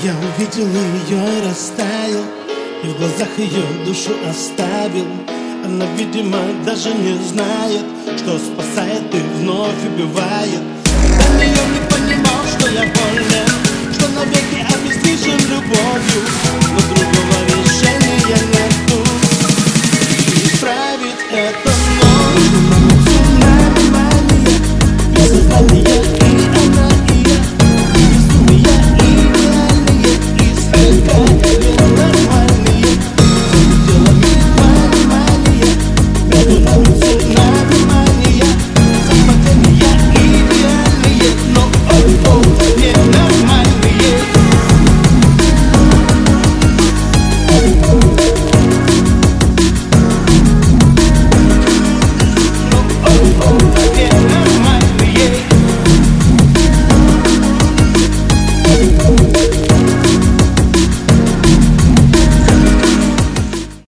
Я увидел ее, и растаял И в глазах ее душу оставил. Она, видимо, даже не знает Что спасает и вновь убивает. Он ее не понимал, что я болен Что навеки обездвижен любовью Но другого решения нету. Исправить это нужно Наркомания, безсознание